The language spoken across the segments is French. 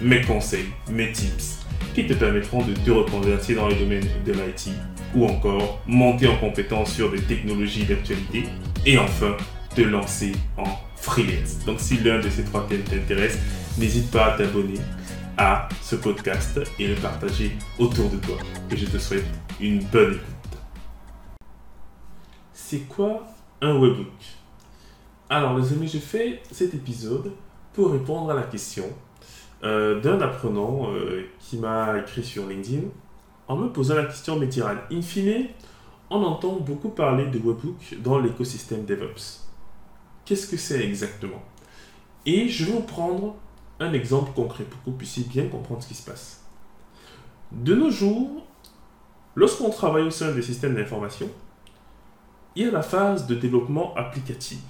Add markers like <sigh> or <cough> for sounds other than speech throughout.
mes conseils, mes tips qui te permettront de te reconvertir dans le domaine de l'IT ou encore monter en compétence sur des technologies d'actualité et enfin te lancer en freelance. Donc si l'un de ces trois thèmes t'intéresse, n'hésite pas à t'abonner à ce podcast et le partager autour de toi. Et je te souhaite une bonne écoute. C'est quoi un webbook Alors les amis, je fais cet épisode pour répondre à la question euh, d'un apprenant euh, qui m'a écrit sur LinkedIn en me posant la question, mais in fine, on entend beaucoup parler de webbook dans l'écosystème DevOps. Qu'est-ce que c'est exactement? Et je vais vous prendre un exemple concret pour que vous puissiez bien comprendre ce qui se passe. De nos jours, lorsqu'on travaille au sein des systèmes d'information, il y a la phase de développement applicatif.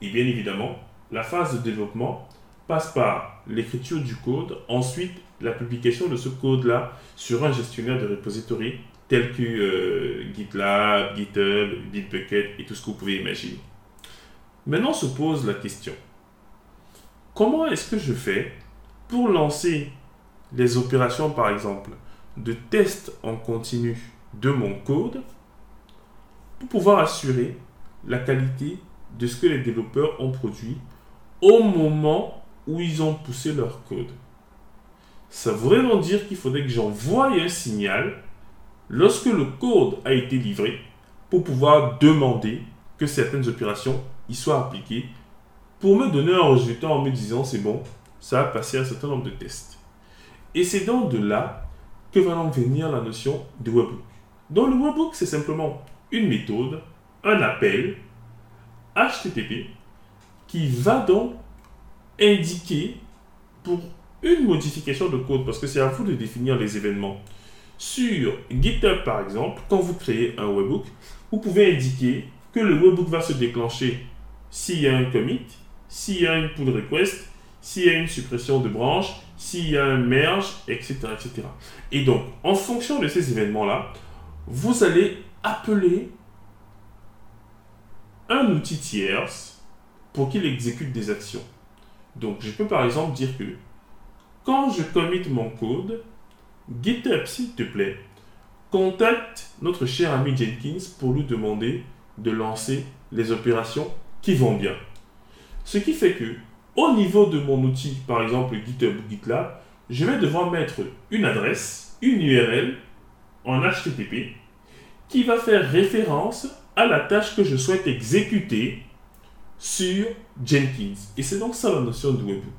Et bien évidemment, la phase de développement passe par l'écriture du code, ensuite la publication de ce code-là sur un gestionnaire de repository tel que euh, GitLab, GitHub, Bitbucket et tout ce que vous pouvez imaginer. Maintenant se pose la question, comment est-ce que je fais pour lancer les opérations, par exemple, de test en continu de mon code pour pouvoir assurer la qualité de ce que les développeurs ont produit au moment où ils ont poussé leur code. Ça voudrait donc dire qu'il faudrait que j'envoie un signal lorsque le code a été livré pour pouvoir demander que certaines opérations y soient appliquées pour me donner un résultat en me disant c'est bon, ça a passé un certain nombre de tests. Et c'est donc de là que va donc venir la notion de webbook. Donc le webbook, c'est simplement une méthode, un appel HTTP qui va donc indiquer pour une modification de code, parce que c'est à vous de définir les événements. Sur GitHub, par exemple, quand vous créez un webbook, vous pouvez indiquer que le webbook va se déclencher s'il y a un commit, s'il y a une pull request, s'il y a une suppression de branche, s'il y a un merge, etc., etc. Et donc, en fonction de ces événements-là, vous allez appeler un outil tierce pour qu'il exécute des actions. Donc, je peux par exemple dire que quand je commit mon code, GitHub, s'il te plaît, contacte notre cher ami Jenkins pour lui demander de lancer les opérations qui vont bien. Ce qui fait que, au niveau de mon outil, par exemple GitHub ou GitLab, je vais devoir mettre une adresse, une URL en HTTP qui va faire référence à la tâche que je souhaite exécuter sur Jenkins. Et c'est donc ça la notion de webbook.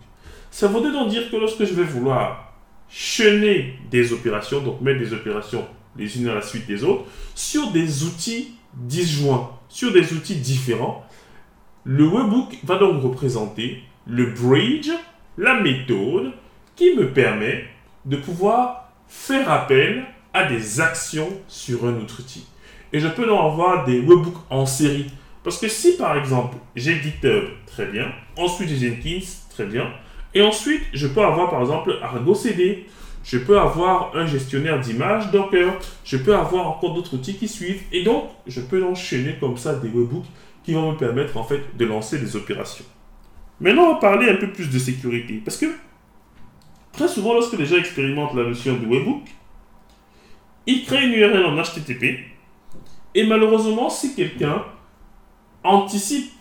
Ça voudrait donc dire que lorsque je vais vouloir chaîner des opérations, donc mettre des opérations les unes à la suite des autres, sur des outils disjoints, sur des outils différents, le webbook va donc représenter le bridge, la méthode qui me permet de pouvoir faire appel à des actions sur un autre outil. Et je peux donc avoir des webbooks en série. Parce que si par exemple j'ai GitHub, très bien, ensuite j'ai Jenkins, très bien, et ensuite, je peux avoir par exemple Argo CD. Je peux avoir un gestionnaire d'images Docker. Je peux avoir encore d'autres outils qui suivent. Et donc, je peux enchaîner comme ça des webhooks qui vont me permettre en fait de lancer des opérations. Maintenant, on va parler un peu plus de sécurité. Parce que très souvent, lorsque les gens expérimentent la notion de webhook, ils créent une URL en HTTP. Et malheureusement, si quelqu'un anticipe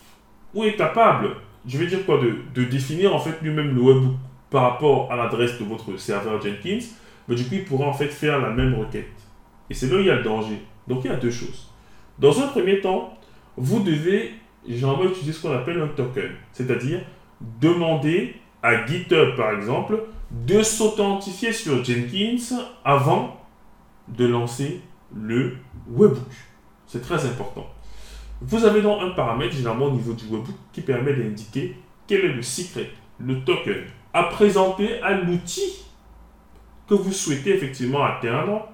ou est capable je vais dire quoi de, définir en fait lui-même le webbook par rapport à l'adresse de votre serveur Jenkins, mais du coup, il pourra en fait faire la même requête. Et c'est là où il y a le danger. Donc, il y a deux choses. Dans un premier temps, vous devez généralement utiliser ce qu'on appelle un token, c'est-à-dire demander à GitHub, par exemple, de s'authentifier sur Jenkins avant de lancer le webbook. C'est très important. Vous avez donc un paramètre généralement au niveau du webbook qui permet d'indiquer quel est le secret, le token, à présenter à l'outil que vous souhaitez effectivement atteindre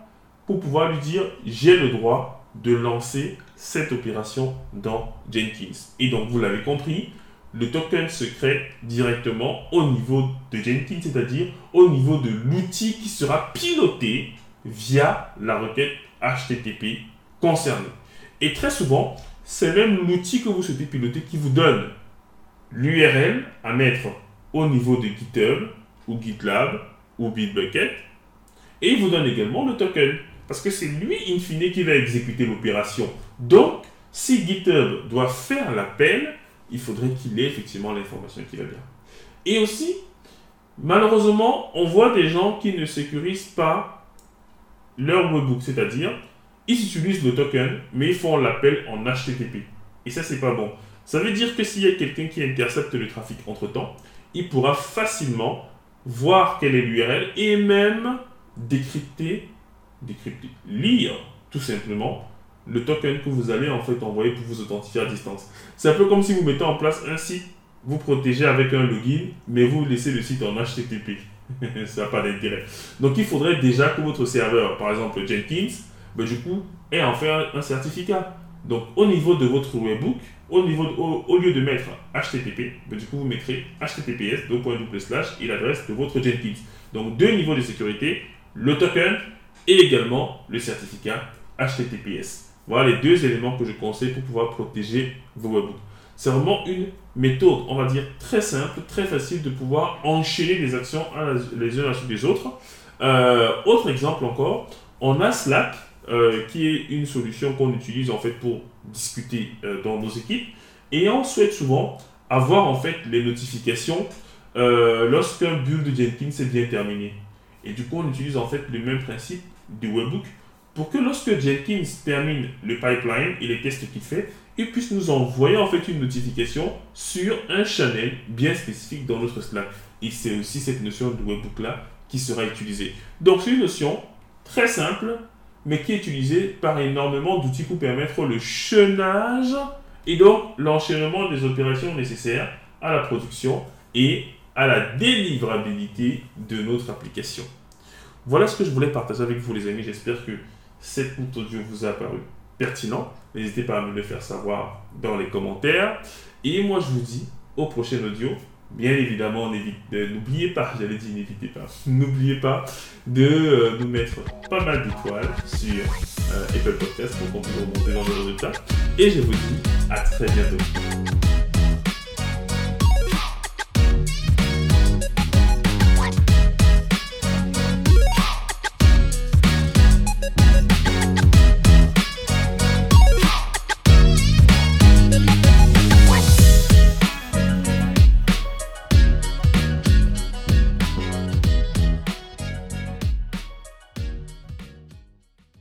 pour pouvoir lui dire j'ai le droit de lancer cette opération dans Jenkins. Et donc vous l'avez compris, le token se crée directement au niveau de Jenkins, c'est-à-dire au niveau de l'outil qui sera piloté via la requête HTTP concernée. Et très souvent, c'est même l'outil que vous souhaitez piloter qui vous donne l'URL à mettre au niveau de GitHub ou GitLab ou Bitbucket. Et il vous donne également le token. Parce que c'est lui, in fine, qui va exécuter l'opération. Donc, si GitHub doit faire l'appel, il faudrait qu'il ait effectivement l'information qui va bien. Et aussi, malheureusement, on voit des gens qui ne sécurisent pas leur webbook, c'est-à-dire, ils utilisent le token, mais ils font l'appel en HTTP. Et ça, c'est pas bon. Ça veut dire que s'il y a quelqu'un qui intercepte le trafic entre-temps, il pourra facilement voir quelle est l'URL et même décrypter, décrypter, lire tout simplement le token que vous allez en fait envoyer pour vous authentifier à distance. C'est un peu comme si vous mettez en place un site, vous protégez avec un login, mais vous laissez le site en HTTP. <laughs> Ça n'a pas d'intérêt. Donc il faudrait déjà que votre serveur, par exemple Jenkins, du coup, ait en fait un certificat. Donc au niveau de votre webbook, au, niveau au, lieu de mettre HTTP, du coup vous mettrez HTTPS, double slash et l'adresse de votre Jenkins. Donc deux niveaux de sécurité, le token et également le certificat HTTPS. Voilà les deux éléments que je conseille pour pouvoir protéger vos webhooks. C'est vraiment une méthode, on va dire, très simple, très facile de pouvoir enchaîner les actions les unes à la suite des autres. Euh, autre exemple encore, on a Slack, euh, qui est une solution qu'on utilise en fait pour discuter euh, dans nos équipes. Et on souhaite souvent avoir en fait les notifications lorsqu'un build Jenkins est bien terminé. Et du coup, on utilise en fait le même principe du webbook pour que lorsque Jenkins termine le pipeline et les tests qu'il fait, il puisse nous envoyer en fait une notification sur un channel bien spécifique dans notre Slack. Et c'est aussi cette notion de webbook là qui sera utilisée. Donc c'est une notion très simple, mais qui est utilisée par énormément d'outils pour permettre le chaînage et donc l'enchaînement des opérations nécessaires à la production et à la délivrabilité de notre application. Voilà ce que je voulais partager avec vous les amis. J'espère que cette audio vous a paru pertinent. N'hésitez pas à me le faire savoir dans les commentaires. Et moi, je vous dis au prochain audio. Bien évidemment, n'oubliez pas, j'allais dire n'hésitez pas, n'oubliez pas de euh, nous mettre pas mal d'étoiles sur euh, Apple Podcast pour qu'on puisse remonter dans le résultats. Et je vous dis à très bientôt.